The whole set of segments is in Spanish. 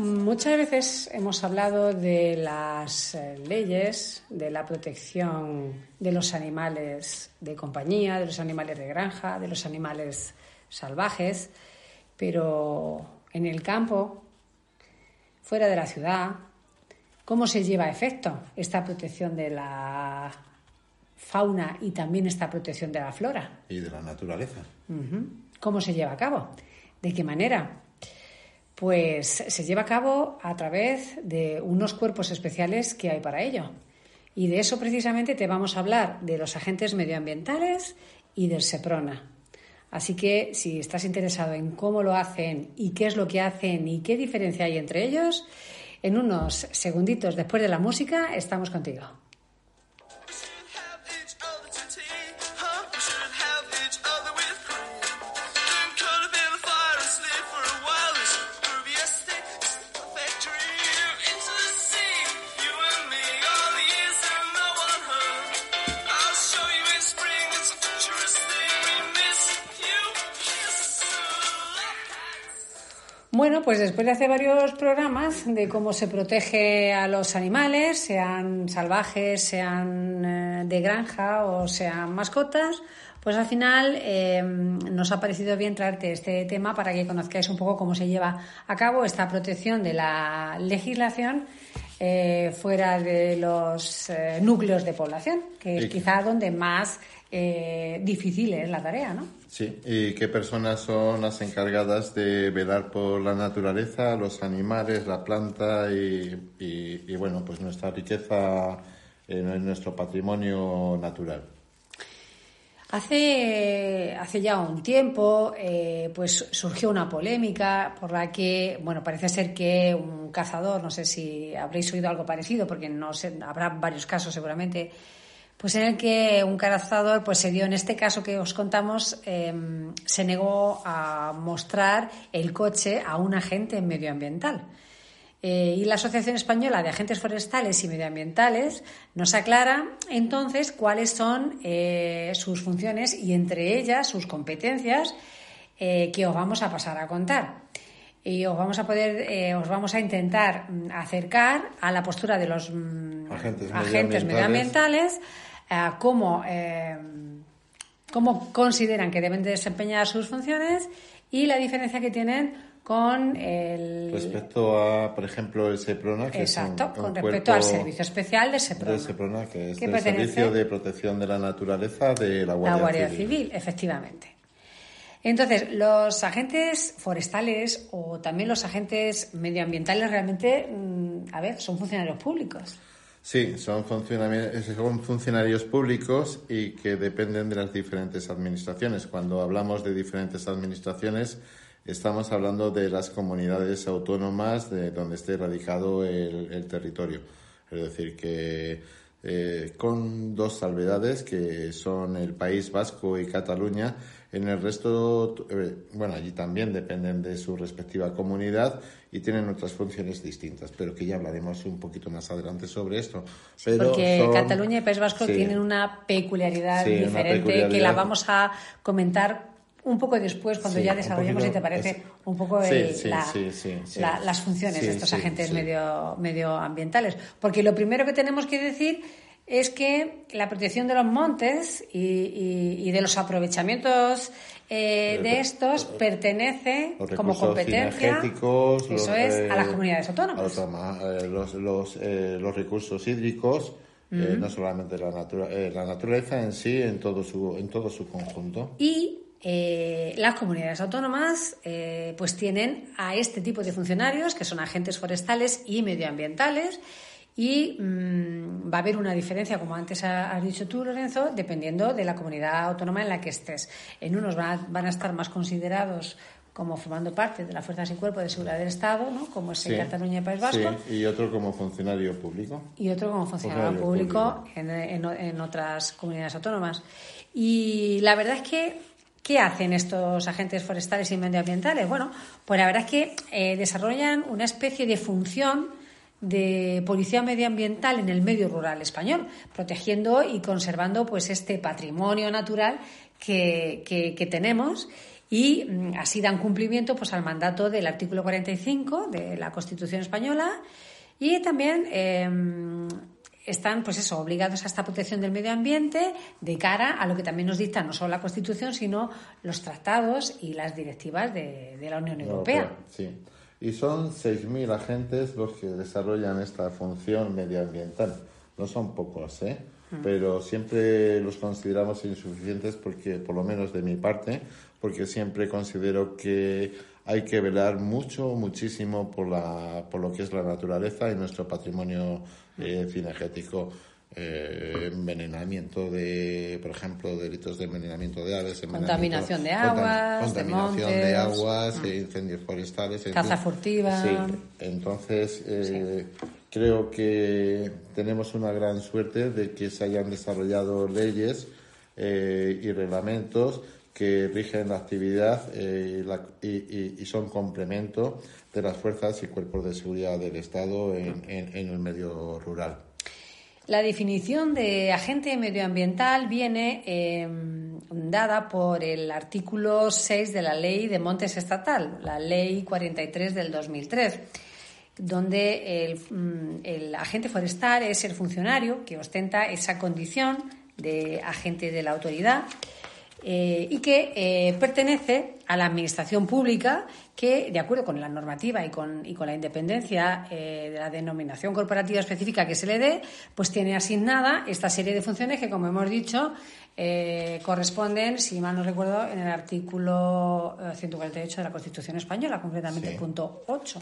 Muchas veces hemos hablado de las eh, leyes, de la protección de los animales de compañía, de los animales de granja, de los animales salvajes, pero en el campo, fuera de la ciudad, ¿cómo se lleva a efecto esta protección de la fauna y también esta protección de la flora? Y de la naturaleza. ¿Cómo se lleva a cabo? ¿De qué manera? Pues se lleva a cabo a través de unos cuerpos especiales que hay para ello. Y de eso precisamente te vamos a hablar, de los agentes medioambientales y del SEPRONA. Así que si estás interesado en cómo lo hacen y qué es lo que hacen y qué diferencia hay entre ellos, en unos segunditos después de la música estamos contigo. Bueno, pues después de hacer varios programas de cómo se protege a los animales, sean salvajes, sean eh, de granja o sean mascotas, pues al final eh, nos ha parecido bien traerte este tema para que conozcáis un poco cómo se lleva a cabo esta protección de la legislación eh, fuera de los eh, núcleos de población, que es Sí. quizá donde más difícil es la tarea, ¿no? Sí, ¿y qué personas son las encargadas de velar por la naturaleza, los animales, la planta y, y- bueno, pues nuestra riqueza, nuestro patrimonio natural? Hace, hace ya un tiempo, eh, pues surgió una polémica por la que, bueno, parece ser que un cazador, no sé si habréis oído algo parecido, porque no sé, habrá varios casos seguramente, pues en el que un cazador, pues se dio, en este caso que os contamos, eh, se negó a mostrar el coche a un agente medioambiental. Eh, y la Asociación Española de Agentes Forestales y Medioambientales nos aclara entonces cuáles son eh, sus funciones y entre ellas sus competencias eh, que os vamos a pasar a contar. Y os vamos a poder, eh, os vamos a intentar mm, acercar a la postura de los mm, Agentes agentes medioambientales. medioambientales, a cómo, eh, cómo consideran que deben de desempeñar sus funciones y la diferencia que tienen con el Respecto a, por ejemplo, el SEPRONA, que Exacto, es un, con un respecto al servicio especial de SEPRONA. del SEPRONA, que es que el pertenece Servicio de Protección de la Naturaleza de la Guardia, la Guardia Civil. Civil, efectivamente. Entonces, los agentes forestales o también los agentes medioambientales realmente, mm, a ver, son funcionarios públicos. Sí, son, funcionami- son funcionarios públicos y que dependen de las diferentes administraciones. Cuando hablamos de diferentes administraciones, estamos hablando de las comunidades autónomas de donde esté radicado el, el territorio. Es decir, que eh, con dos salvedades, que son el País Vasco y Cataluña. En el resto, eh, bueno, allí también dependen de su respectiva comunidad y tienen otras funciones distintas, pero que ya hablaremos un poquito más adelante sobre esto. Pero Porque son- Cataluña y País Vasco sí. tienen una peculiaridad Sí, una diferente que la vamos a comentar un poco después, cuando Sí, ya desarrollemos, si te parece, es- un poco Sí, el- sí, la- sí, las funciones de estos agentes medio, medioambientales. Porque lo primero que tenemos que decir es que la protección de los montes y, y- y de los aprovechamientos eh, de estos pertenece Los como competencia eso los, es a las comunidades autónomas. los, eh, los, los, eh, los recursos hídricos, no solamente la, natura- la naturaleza en sí, en todo su, en todo su conjunto. Y eh, las comunidades autónomas eh, pues tienen a este tipo de funcionarios que son agentes forestales y medioambientales y mm, va a haber una diferencia, como antes ha- has dicho tú, Lorenzo, dependiendo de la comunidad autónoma en la que estés. En unos van a, van a estar más considerados como formando parte de las fuerzas y cuerpos de seguridad del Estado, ¿no? como es en Sí. Cataluña y País Vasco, Sí, y otro como funcionario público. y otro como funcionario Funcionario público, público. En, en- en otras comunidades autónomas. Y la verdad es que, ¿qué hacen estos agentes forestales y medioambientales? Bueno, pues la verdad es que eh, desarrollan una especie de función de policía medioambiental en el medio rural español, protegiendo y conservando pues este patrimonio natural que, que- que tenemos y mm, así dan cumplimiento pues al mandato del artículo 45 de la Constitución española y también eh, están, pues eso, obligados a esta protección del medio ambiente de cara a lo que también nos dicta no solo la Constitución, sino los tratados y las directivas de, de la Unión Europea. Sí. Y son 6.000 agentes los que desarrollan esta función medioambiental. No son pocos, ¿eh? Pero siempre los consideramos insuficientes porque, por lo menos de mi parte, porque siempre considero que hay que velar mucho, muchísimo por, la, por lo que es la naturaleza y nuestro patrimonio eh, cinegético. Eh, envenenamiento de, por ejemplo, delitos de envenenamiento de aves, envenenamiento- Contaminación de aguas, de contaminación de montes. aguas, eh, incendios forestales. Caza furtiva. Sí, entonces eh, creo que tenemos una gran suerte de que se hayan desarrollado leyes eh, y reglamentos que rigen la actividad eh, y, la- y- y- y son complemento de las fuerzas y cuerpos de seguridad del Estado en, en- en el medio rural. La definición de agente medioambiental viene eh, dada por el artículo 6 de la Ley de Montes Estatal, la Ley 43 del 2003, donde mm, el agente forestal es el funcionario que ostenta esa condición de agente de la autoridad eh, y que eh, pertenece a la administración pública que, de acuerdo con la normativa y con, y con la independencia eh, de la denominación corporativa específica que se le dé, pues tiene asignada esta serie de funciones que, como hemos dicho, corresponden, si mal no recuerdo, en el artículo eh, 148 de la Constitución española, concretamente Sí. el punto 8.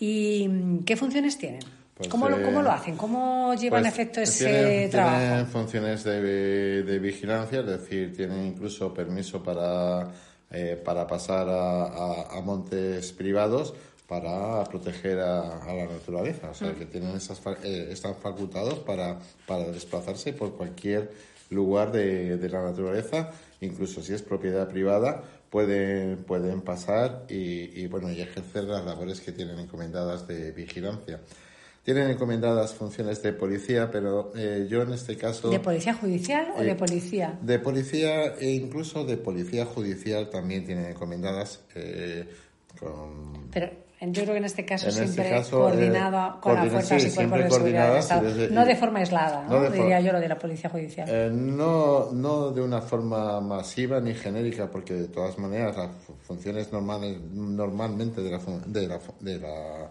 ¿Y qué funciones tienen? Pues, ¿Cómo, lo, eh, ¿Cómo lo hacen? ¿Cómo llevan a Pues, efecto ese tienen, trabajo? Tienen funciones de, de vigilancia, es decir, tienen incluso permiso para, eh, para pasar a, a- a montes privados para proteger a, a la naturaleza. O sea, que tienen esas, eh, están facultados para, para desplazarse por cualquier lugar de, de la naturaleza, incluso si es propiedad privada, pueden, pueden pasar y, y, bueno, y ejercer las labores que tienen encomendadas de vigilancia. Tienen encomendadas funciones de policía, pero eh, yo en este caso... ¿De policía judicial o Eh, de policía? De policía e incluso de policía judicial también tienen encomendadas eh, con... Pero yo creo que en este caso En este siempre caso, coordinado eh, con las fuerzas sí, y cuerpos de seguridad del Estado. desde- no de forma aislada, no ¿no? diría yo lo de la policía judicial. Eh, no, no de una forma masiva ni genérica, porque de todas maneras las fu- funciones normales, normalmente de la, de, la, de, la,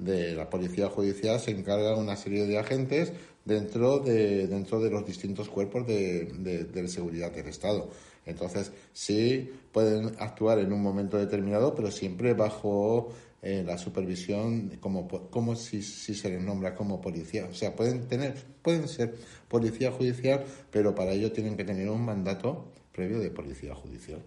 de la policía judicial se encarga una serie de agentes dentro de, dentro de los distintos cuerpos de, de, seguridad del Estado. Entonces, sí pueden actuar en un momento determinado, pero siempre bajo eh, la supervisión como, como si, si se les nombra como policía. O sea, pueden tener, pueden ser policía judicial, pero para ello tienen que tener un mandato previo de policía judicial.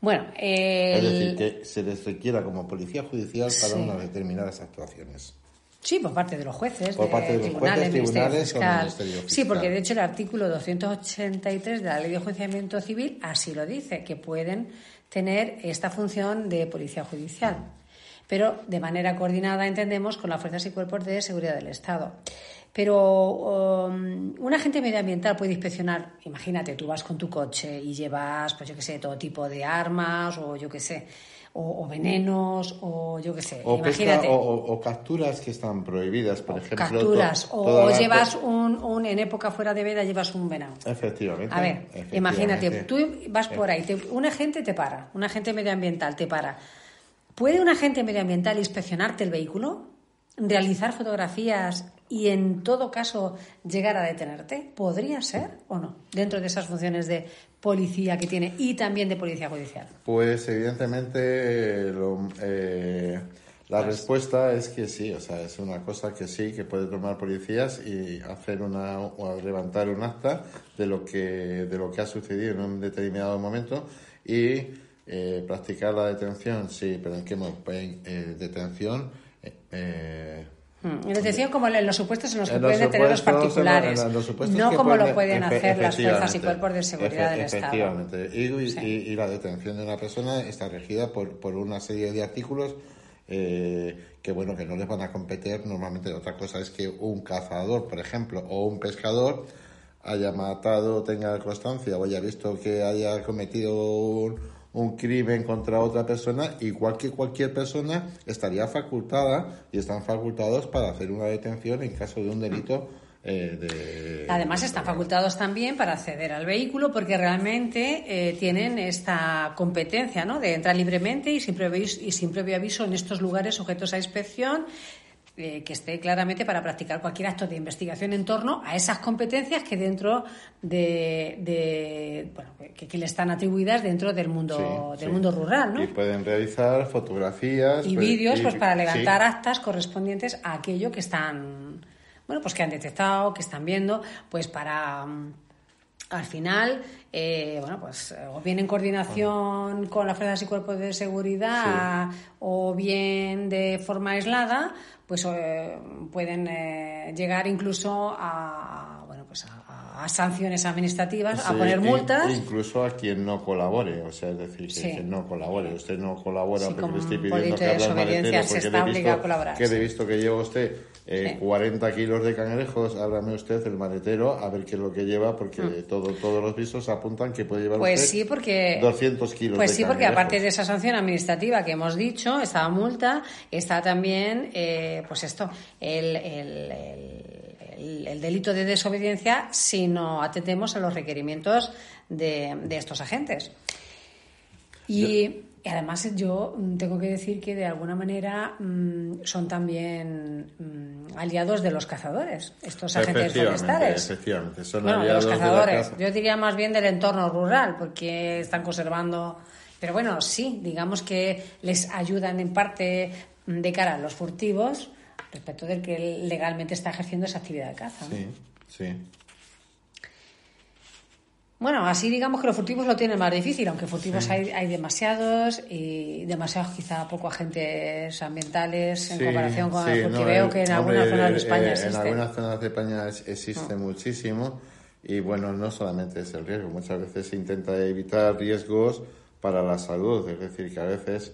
Bueno, Es el- decir, que se les requiera como policía judicial para Sí. unas determinadas actuaciones. Sí, por parte de los jueces, Por de parte de los tribunales, jueces, tribunales o Fiscal. Ministerio Sí, Fiscal. porque de hecho el artículo 283 de la Ley de Enjuiciamiento Civil así lo dice, que pueden tener esta función de policía judicial, pero de manera coordinada, entendemos, con las fuerzas y cuerpos de seguridad del Estado. Pero um, un agente medioambiental puede inspeccionar, imagínate, tú vas con tu coche y llevas, pues yo qué sé, todo tipo de armas o yo qué sé, o, o venenos, o yo qué sé, O, imagínate. o, o- o capturas que están prohibidas, por ejemplo. capturas, to- o, toda o la- llevas un, un- en época fuera de veda llevas un venado. Efectivamente. A ver, efectivamente. imagínate, tú vas por ahí, te- un agente te para, un agente medioambiental te para. ¿Puede un agente medioambiental inspeccionarte el vehículo, realizar fotografías y en todo caso llegar a detenerte? ¿Podría ser o no? Dentro de esas funciones de policía que tiene y también de policía judicial. Pues evidentemente eh, lo- eh, la respuesta es que sí, o sea, es una cosa que sí, que puede tomar policías y hacer una o levantar un acta de lo que de lo que ha sucedido en un determinado momento y eh, practicar la detención, sí, pero en qué mo- en eh, detención eh, Mm, En detención como en los supuestos en los que En pueden detener los particulares, en los no como lo pueden- pueden efe- hacer las fuerzas y cuerpos de seguridad del Estado. Y, Sí. y- y la detención de una persona está regida por, por una serie de artículos eh, que, bueno, que no les van a competir normalmente. Otra cosa es que un cazador, por ejemplo, o un pescador haya matado, tenga constancia o haya visto que haya cometido un, un crimen contra otra persona, igual que cualquier persona estaría facultada y están facultados para hacer una detención en caso de un delito eh, de... Además están facultados también para acceder al vehículo porque realmente eh, tienen esta competencia ¿no? de entrar libremente y sin, previo, y sin previo aviso en estos lugares sujetos a inspección eh, que esté claramente para practicar cualquier acto de investigación en torno a esas competencias que dentro de, de- bueno que, que le están atribuidas dentro del mundo Sí, del sí. mundo rural ¿no? Y pueden realizar fotografías. y vídeos pues para sí. levantar actas correspondientes a aquello que están bueno pues que han detectado que están viendo pues para mm, al final eh, bueno pues eh, o bien en coordinación con las fuerzas y cuerpos de seguridad o bien de forma aislada pues eh, pueden eh, llegar incluso a bueno pues a, a sanciones administrativas a poner in- multas Incluso a quien no colabore, o sea, es decir, que Sí. quien no colabore. Usted no colabora porque le estoy pidiendo que desobediencia maletero porque he obligado a visto, colaborar, que he visto que lleva usted eh, Sí. 40 kilos de cangrejos, ábrame usted el maletero a ver qué es lo que lleva porque todo, todos los visos apuntan que puede llevar Mm. Pues usted sí, porque 200 kilos Pues de sí, porque aparte de esa sanción administrativa que hemos dicho, esta multa, está también, eh, pues esto, el, el- el- el- el delito de desobediencia si no atendemos a los requerimientos de, de estos agentes. Y, y además yo mm, tengo que decir que de alguna manera mm, son también mm, aliados de los cazadores, estos agentes forestales. efectivamente, son Bueno, de aliados los de la cazadores. caza. Yo diría más bien del entorno rural, porque están conservando. Pero bueno, sí, digamos que les ayudan en parte mm, de cara a los furtivos respecto del que legalmente está ejerciendo esa actividad de caza. ¿no? Sí, sí. Bueno, así digamos que los furtivos lo tienen más difícil, aunque furtivos hay, hay demasiados y demasiados quizá poco agentes ambientales en Sí, comparación con sí, el no, furtiveo eh, que en hombre, algunas zonas de eh, España En existe. algunas zonas de España es- existe muchísimo y bueno, no solamente es el riesgo, muchas veces se intenta evitar riesgos para la salud, es decir, que a veces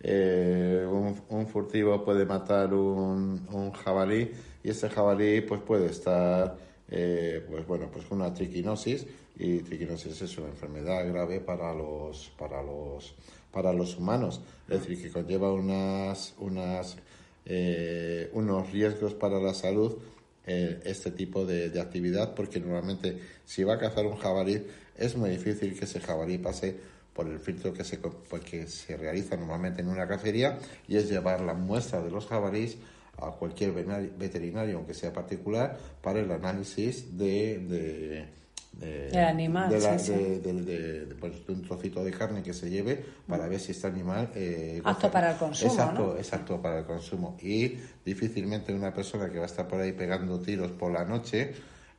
eh, un, un furtivo puede matar un, un jabalí y ese jabalí pues puede estar eh, pues bueno pues con una triquinosis y triquinosis es una enfermedad grave para los para los para los humanos. Es decir que conlleva unas unas eh, unos riesgos para la salud eh, este tipo de, de actividad porque normalmente si va a cazar un jabalí es muy difícil que ese jabalí pase por el filtro que se, que se realiza normalmente en una cacería y es llevar la muestra de los jabalíes a cualquier veterinario, aunque sea particular, para el análisis de, de- Del animal, de, la- sí, de- de- de- de, pues, de un trocito de carne que se lleve para ver si este animal eh, Apto para el consumo, exacto, ¿no? exacto para el consumo y difícilmente una persona que va a estar por ahí pegando tiros por la noche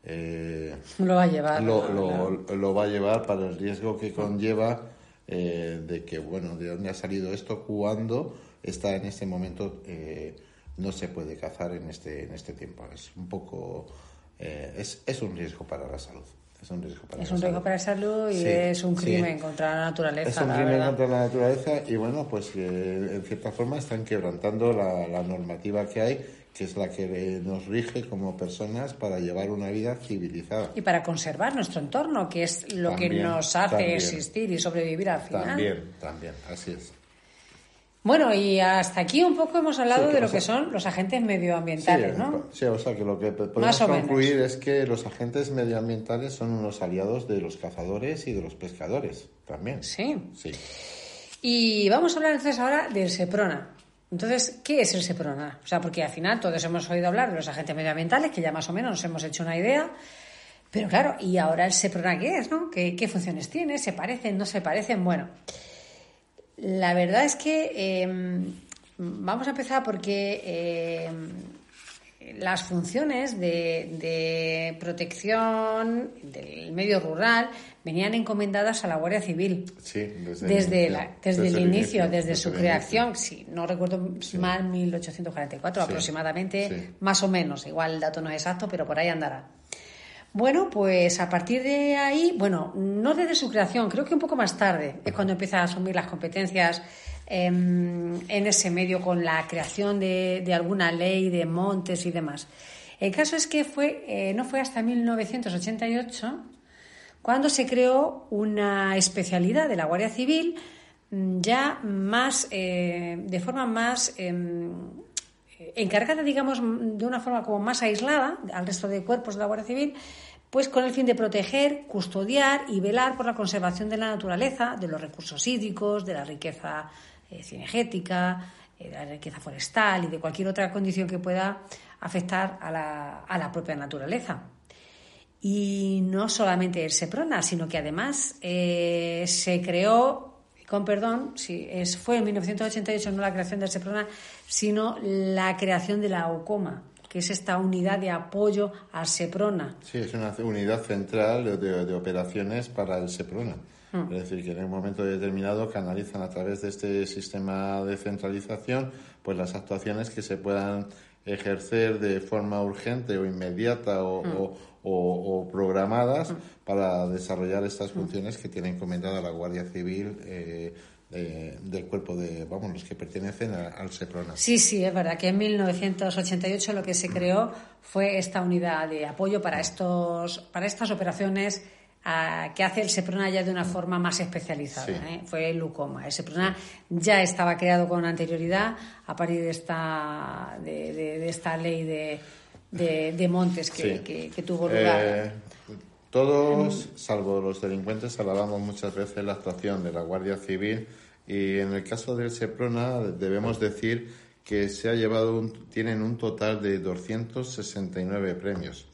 eh, Lo va a llevar. lo, ¿no? lo- lo va a llevar para el riesgo que conlleva eh, de que, bueno, de dónde ha salido esto, cuando está en este momento, eh, no se puede cazar en este, en este tiempo. Es un poco, eh, es, es un riesgo para la salud. Es un riesgo para Es la un riesgo salud. para la salud y Sí, es un sí. crimen contra la naturaleza. Es un la crimen verdad. contra la naturaleza y bueno, pues eh, en cierta forma están quebrantando la, la normativa que hay, que es la que nos rige como personas para llevar una vida civilizada. Y para conservar nuestro entorno, que es lo que También, nos hace también. existir y sobrevivir al final. También, también, así es. Bueno, y hasta aquí un poco hemos hablado Sí, de lo sea- que son los agentes medioambientales, sí, ¿no? sí, o sea que lo que podemos menos. concluir es que los agentes medioambientales son unos aliados de los cazadores y de los pescadores también. Sí. Sí. Y vamos a hablar entonces ahora del SEPRONA. Entonces, ¿qué es el SEPRONA? O sea, porque al final todos hemos oído hablar de los agentes medioambientales, que ya más o menos nos hemos hecho una idea. Pero claro, ¿y ahora el SEPRONA qué es, no? ¿Qué, qué funciones tiene? ¿Se parecen? ¿No se parecen? Bueno, la verdad es que eh, vamos a empezar porque eh, las funciones de, de protección del medio rural venían encomendadas a la Guardia Civil Sí, desde, desde, el la- inicio. desde, el inicio, desde, desde su creación, si no recuerdo mal, 1844 Sí, aproximadamente, sí. más o menos, igual el dato no es exacto, pero por ahí andará. Bueno, pues a partir de ahí, bueno, no desde su creación, creo que un poco más tarde es cuando empieza a asumir las competencias em, en ese medio con la creación de, alguna ley de montes y demás. El caso es que fue, eh, no fue hasta 1988 cuando se creó una especialidad de la Guardia Civil mm, ya más, eh, de forma más em, encargada, digamos, de una forma como más aislada al resto de cuerpos de la Guardia Civil, pues con el fin de proteger, custodiar y velar por la conservación de la naturaleza, de los recursos hídricos, de la riqueza eh, cinegética, eh, de la riqueza forestal y de cualquier otra condición que pueda afectar a la, a la propia naturaleza. Y no solamente el SEPRONA, sino que además eh, se creó, con perdón, sí, es, fue en 1988 no la creación del SEPRONA, sino la creación de la OCOMA, que es esta unidad de apoyo al SEPRONA. Sí, es una unidad central de, de operaciones para el SEPRONA. Mm. Es decir, que en un momento determinado canalizan a través de este sistema de centralización pues las actuaciones que se puedan ejercer de forma urgente o inmediata o, Mm. o- o- o programadas para desarrollar estas funciones que tiene encomendada la Guardia Civil eh, de- del cuerpo de, vamos, los que pertenecen a- al SEPRONA. Sí, sí, es verdad que en 1988 lo que se creó fue esta unidad de apoyo para, estos, para estas operaciones ah, que hace el SEPRONA ya de una forma más especializada. Sí. ¿eh? Fue el UCOMA. El SEPRONA ya estaba creado con anterioridad a partir de esta, de, de- de esta ley de, de- de montes que, Sí. que- que tuvo lugar. Eh, todos, salvo los delincuentes, alabamos muchas veces la actuación de la Guardia Civil y en el caso del Seprona debemos decir que se ha llevado un- tienen un total de 269 premios.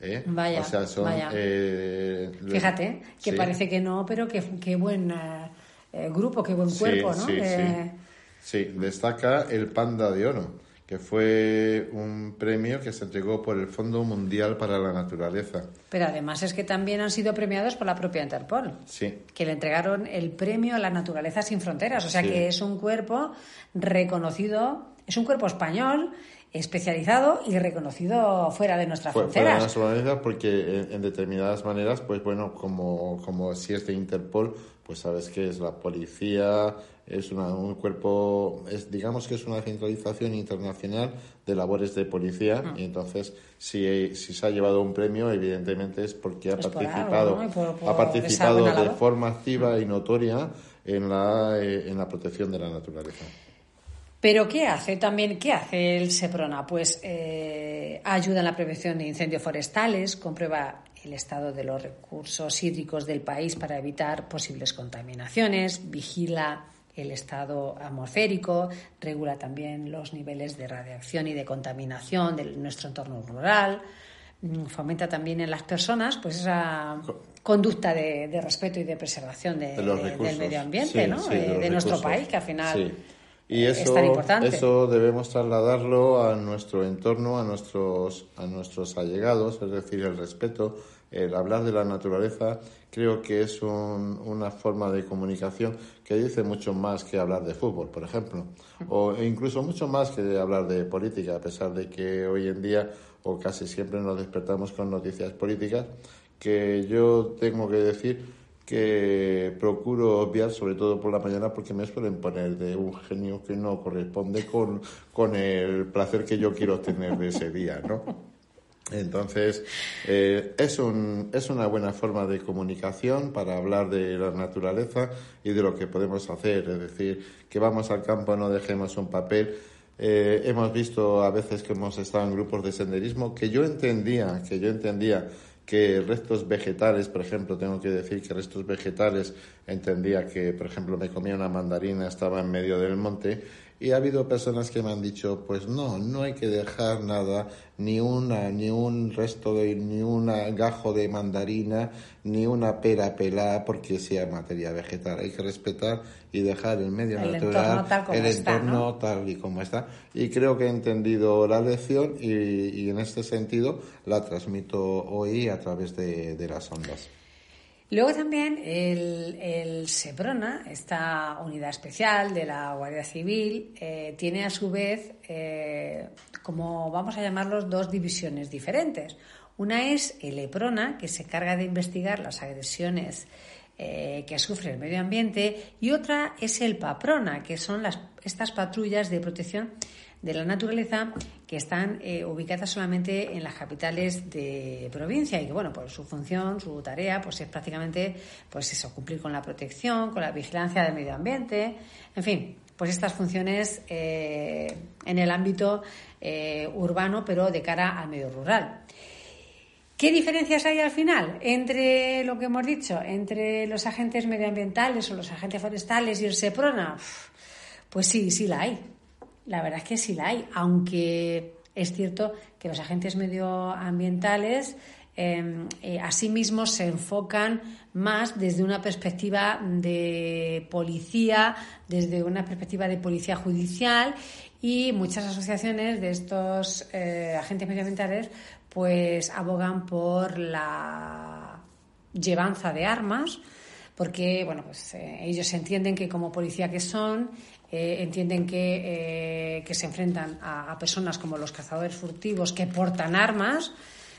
¿eh? Vaya, o sea, son, vaya. eh, Fíjate, que sí. parece que no, pero que qué buen eh, eh, grupo, qué buen cuerpo, ¿no? sí, Eh, sí. Sí, destaca el Panda de Oro, que fue un premio que se entregó por el Fondo Mundial para la Naturaleza. Pero además es que también han sido premiados por la propia Interpol, Sí, que le entregaron el premio a la naturaleza sin fronteras. O sea Sí. que es un cuerpo reconocido, es un cuerpo español especializado y reconocido fuera de nuestras Fue- fuera de fronteras. nuestra manera, porque en, en determinadas maneras, pues bueno, como, como si es de Interpol, pues sabes que es la policía, es una- un cuerpo, es digamos que es una centralización internacional de labores de policía, Mm. y entonces si, si se ha llevado un premio, evidentemente es porque ha Es por algo, participado, ¿no? Y por- por ha participado de forma activa y notoria en la, eh, en la protección de la naturaleza. Pero ¿qué hace también? ¿Qué hace el SEPRONA? Pues eh, ayuda en la prevención de incendios forestales, comprueba el estado de los recursos hídricos del país para evitar posibles contaminaciones, vigila el estado atmosférico, regula también los niveles de radiación y de contaminación de nuestro entorno rural, mm, fomenta también en las personas pues esa conducta de, de respeto y de preservación de- de los de- del recursos. medio ambiente, Sí, ¿no? sí, de nuestro recursos. país, que al final Sí. Y eso, es tan importante. eso debemos trasladarlo a nuestro entorno, a nuestros, a nuestros allegados, es decir, el respeto, el hablar de la naturaleza, creo que es un- una forma de comunicación que dice mucho más que hablar de fútbol, por ejemplo, o incluso mucho más que hablar de política, a pesar de que hoy en día o casi siempre nos despertamos con noticias políticas, que yo tengo que decir que procuro obviar, sobre todo por la mañana, porque me suelen poner de un genio que no corresponde con, con el placer que yo quiero tener de ese día, ¿no? Entonces, eh, es, un, es una buena forma de comunicación para hablar de la naturaleza y de lo que podemos hacer. Es decir, que vamos al campo, no dejemos un papel. Eh, hemos visto a veces que hemos estado en grupos de senderismo que yo entendía, que yo entendía que restos vegetales, por ejemplo, tengo que decir que restos vegetales entendía que, por ejemplo, me comía una mandarina, estaba en medio del monte y ha habido personas que me han dicho, pues no, no hay que dejar nada, ni una, ni un resto de, ni un gajo de mandarina, ni una pera pelada porque sea materia vegetal. Hay que respetar y dejar el medio El natural, entorno tal el está, entorno ¿no? tal y como está. Y creo que he entendido la lección y, y en este sentido la transmito hoy a través de, de las ondas. Luego también el, el SEPRONA, esta unidad especial de la Guardia Civil, eh, tiene a su vez, eh, como vamos a llamarlos, dos divisiones diferentes. Una es el EPRONA, que se encarga de investigar las agresiones eh, que sufre el medio ambiente, y otra es el PAPRONA, que son las, estas patrullas de protección de la naturaleza que están eh, ubicadas solamente en las capitales de provincia y que bueno pues su función su tarea pues es prácticamente pues eso cumplir con la protección con la vigilancia del medio ambiente en fin pues estas funciones eh, en el ámbito eh, urbano pero de cara al medio rural ¿Qué diferencias hay al final entre lo que hemos dicho, entre los agentes medioambientales o los agentes forestales y el SEPRONA? Pues sí, sí la hay. La verdad es que sí la hay, aunque es cierto que los agentes medioambientales eh, eh, asimismo se enfocan más desde una perspectiva de policía, desde una perspectiva de policía judicial y muchas asociaciones de estos eh, agentes medioambientales pues abogan por la llevanza de armas porque bueno pues eh, ellos entienden que como policía que son eh, entienden que, eh, que se enfrentan a, a personas como los cazadores furtivos que portan armas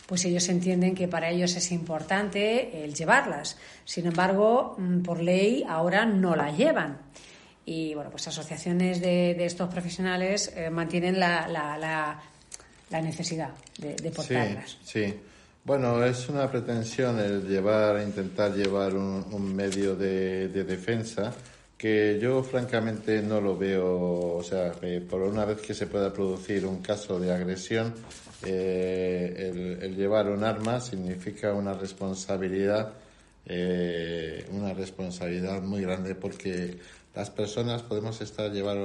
pues ellos entienden que para ellos es importante el llevarlas. Sin embargo, mm, por ley ahora no la llevan. Y bueno, pues asociaciones de, de estos profesionales eh, mantienen la, la, la, la necesidad de, de portarlas. Sí, sí. Bueno, es una pretensión el llevar, intentar llevar un, un medio de, de defensa que yo francamente no lo veo, o sea, por una vez que se pueda producir un caso de agresión, eh, el, el llevar un arma significa una responsabilidad, eh, una responsabilidad muy grande porque las personas podemos estar llevar,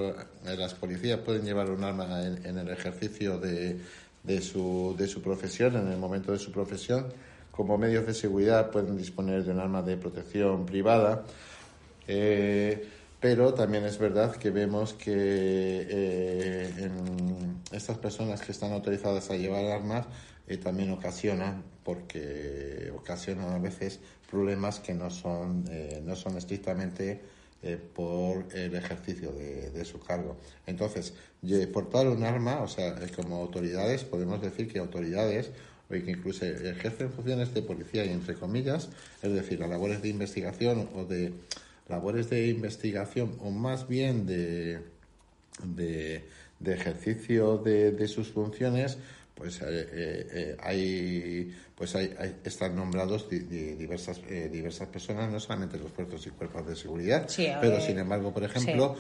eh, las policías pueden llevar un arma en, en el ejercicio de, de, su, de su profesión, en el momento de su profesión, como medios de seguridad pueden disponer de un arma de protección privada. Eh, pero también es verdad que vemos que eh, estas personas que están autorizadas a llevar armas eh, también ocasionan, porque ocasionan a veces problemas que no son, eh, no son estrictamente eh, por el ejercicio de, de su cargo. Entonces, portar un arma, o sea, como autoridades, podemos decir que autoridades o que incluso ejercen funciones de policía y entre comillas, es decir, las labores de investigación o de labores de investigación o más bien de, de, de ejercicio de, de sus funciones, pues eh, eh, eh, hay pues hay, hay- están nombrados di- di- diversas eh, diversas personas no solamente los fuerzas y cuerpos de seguridad Sí, pero sin embargo por ejemplo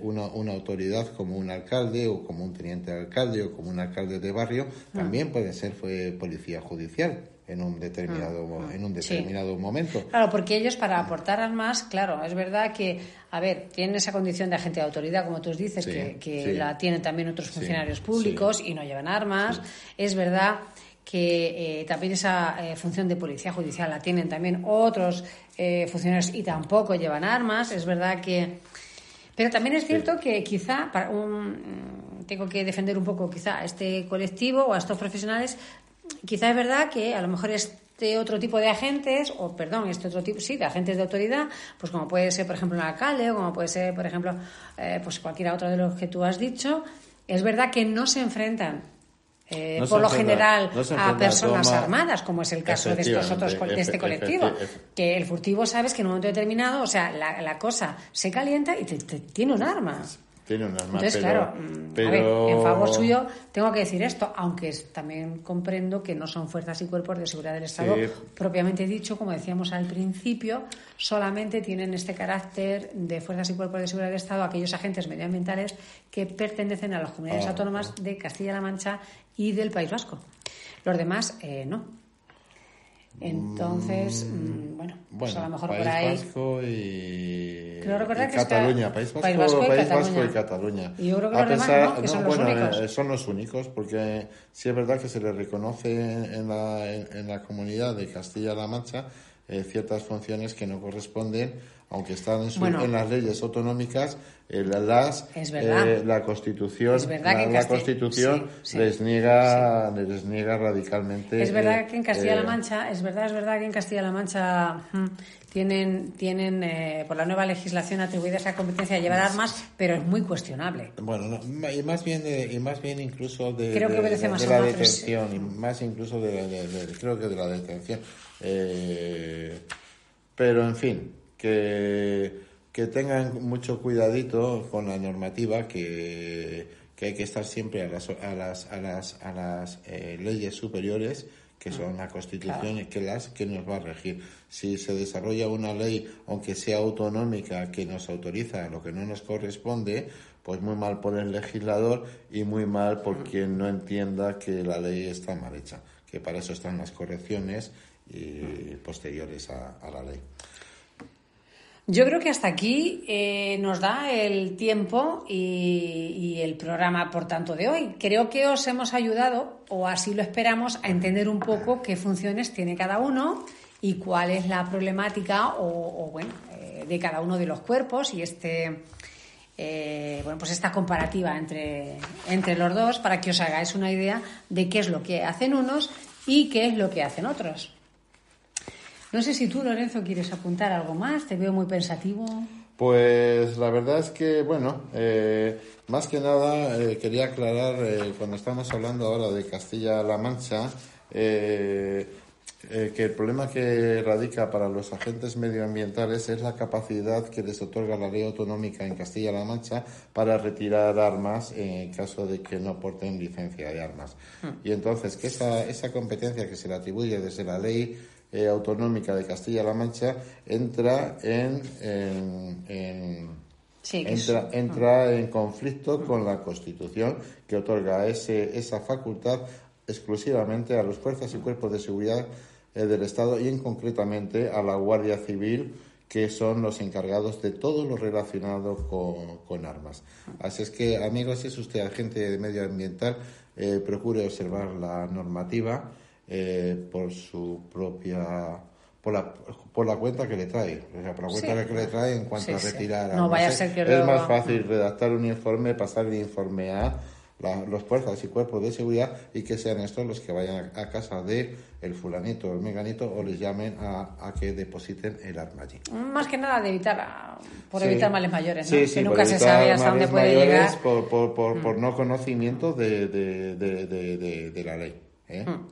una, una autoridad como un alcalde o como un teniente de alcalde o como un alcalde de barrio Mm. también puede ser fue policía judicial en un determinado mo- en un Mm, Sí. determinado momento Claro, porque ellos para aportar armas, claro, es verdad que, a ver, tienen esa condición de agente de autoridad, como tú dices, Sí, que, que sí. la tienen también otros funcionarios públicos y no llevan armas. Es verdad que eh, también esa eh, función de policía judicial la tienen también otros eh, funcionarios y tampoco llevan armas. Es verdad que... Pero también es cierto que quizá para un, tengo que defender un poco quizá a este colectivo o a estos profesionales. Quizá es verdad que a lo mejor este otro tipo de agentes, o perdón, este otro tipo, sí, de agentes de autoridad, pues como puede ser, por ejemplo, un alcalde o como puede ser, por ejemplo, eh, pues cualquiera otro de los que tú has dicho, es verdad que no se enfrentan eh, No por lo general no a personas toma- armadas, como es el caso de estos otros de este colectivo. Que el furtivo sabes que en un momento determinado, o sea, la, la cosa se calienta y te, te- tiene un arma. Tiene Entonces, pero, claro, mm, pero... a ver, en favor suyo tengo que decir esto, aunque también comprendo que no son fuerzas y cuerpos de seguridad del Estado Sí. propiamente dicho, como decíamos al principio, solamente tienen este carácter de fuerzas y cuerpos de seguridad del Estado aquellos agentes medioambientales que pertenecen a las comunidades Ah, autónomas de Castilla-La Mancha y del País Vasco. Los demás, eh, no. Entonces, mm, bueno, pues Bueno, a lo mejor País por ahí. Vasco y, Creo recordar y que está- Cataluña, País Vasco, País Vasco y País Vasco Cataluña. y Cataluña. Y yo creo que A demás, ¿no? Que son los bueno, únicos. eh, son los únicos, porque sí es verdad que se les reconoce en la, en, en la comunidad de Castilla-La Mancha eh, ciertas funciones que no corresponden, aunque están en, su- Bueno. en las leyes autonómicas, eh, las, eh, la Constitución, que la, la Constitución sí, sí. les niega, les niega radicalmente. Es verdad eh, que en Castilla-La eh, Mancha, es verdad, es verdad que en Castilla-La Mancha mm, tienen, tienen eh, por la nueva legislación atribuida esa competencia de llevar armas, pero es muy cuestionable. Bueno, no, y más bien de- y más bien incluso de, Creo que de- obedece de- más de la detención y más incluso de, creo que de la detención. Eh, pero en fin, que que tengan mucho cuidadito con la normativa que, que hay que estar siempre a las a las a las a las eh, leyes superiores que son la Constitución y que las que nos va a regir. Si se desarrolla una ley, aunque sea autonómica, que nos autoriza lo que no nos corresponde, pues muy mal por el legislador y muy mal por quien no entienda que la ley está mal hecha, que para eso están las correcciones y posteriores a, a la ley. Yo creo que hasta aquí eh, nos da el tiempo y, el programa, por tanto, de hoy. Creo que os hemos ayudado, o así lo esperamos, a entender un poco qué funciones tiene cada uno y cuál es la problemática o, o, bueno, eh, de cada uno de los cuerpos y este eh, bueno pues esta comparativa entre, entre los dos para que os hagáis una idea de qué es lo que hacen unos y qué es lo que hacen otros. No sé si tú, Lorenzo, quieres apuntar algo más. Te veo muy pensativo. Pues la verdad es que, bueno, eh, más que nada eh, quería aclarar, eh, cuando estamos hablando ahora de Castilla-La Mancha, que el problema que radica para los agentes medioambientales es la capacidad que les otorga la ley autonómica en Castilla-La Mancha para retirar armas en caso de que no porten licencia de armas. Y entonces que esa, esa competencia que se le atribuye desde la ley eh, autonómica de Castilla-La Mancha entra en, en- en- Sí, que es- entra, entra en conflicto con la Constitución que otorga ese, esa facultad exclusivamente a las fuerzas y cuerpos de seguridad eh, del Estado y en concretamente a la Guardia Civil que son los encargados de todo lo relacionado con, con armas. Así es que, amigos, si es usted agente medioambiental, eh, procure observar la normativa eh, por su propia por la, por la cuenta que le trae, o sea, por la cuenta Sí. que le trae en cuanto Sí, a sí. retirar No armas, vaya a ser que es luego- más fácil redactar un informe, pasar el informe a la- los fuerzas y cuerpos de seguridad y que sean estos los que vayan a, a casa de el fulanito o el meganito o les llamen a, a que depositen el arma allí. Más que nada de evitar, por evitar males mayores, ¿no? Que nunca se sabe hasta dónde puede llegar. Mm. Por, por, por, por no conocimiento de, de, de, de, de- de la ley. ¿eh? Mm.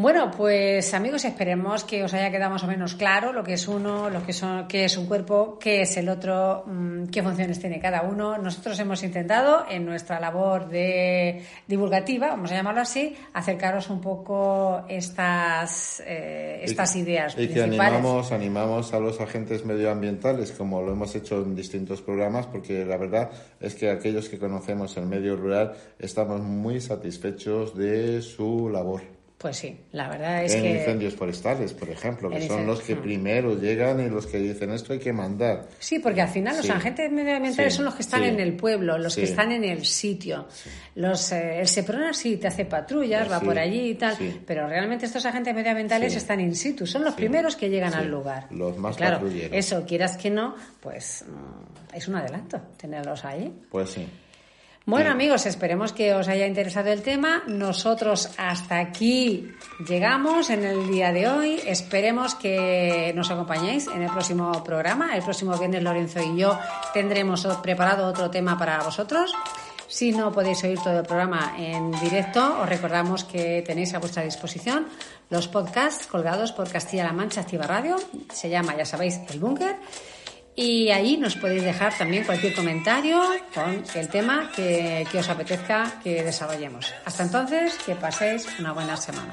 Bueno, pues amigos, esperemos que os haya quedado más o menos claro lo que es uno, lo que son, qué es un cuerpo, qué es el otro, mm, qué funciones tiene cada uno. Nosotros hemos intentado en nuestra labor de divulgativa, vamos a llamarlo así, acercaros un poco estas eh, estas Y- ideas Y que animamos, animamos a los agentes medioambientales, como lo hemos hecho en distintos programas, porque la verdad es que aquellos que conocemos el medio rural estamos muy satisfechos de su labor. Pues sí, la verdad es en que incendios forestales, por ejemplo, que son los que primero llegan y los que dicen esto hay que mandar. Sí, porque al final los Sí. agentes medioambientales Sí, son los que están sí. en el pueblo, los que están en el sitio. Los, eh, el Seprona sí te hace patrullas, va por allí y tal, pero realmente estos agentes medioambientales están in situ, son los primeros que llegan al lugar. los más claro, patrulleros. eso, quieras que no, pues mm, es un adelanto tenerlos ahí. Pues sí. Bueno amigos, esperemos que os haya interesado el tema. Nosotros hasta aquí llegamos en el día de hoy. Esperemos que nos acompañéis en el próximo programa. El próximo viernes Lorenzo y yo tendremos preparado otro tema para vosotros. Si no podéis oír todo el programa en directo, os recordamos que tenéis a vuestra disposición los podcasts colgados por Castilla-La Mancha Activa Radio. Se llama, ya sabéis, El Búnker. Y ahí nos podéis dejar también cualquier comentario con el tema que, que os apetezca que desarrollemos. Hasta entonces, que paséis una buena semana.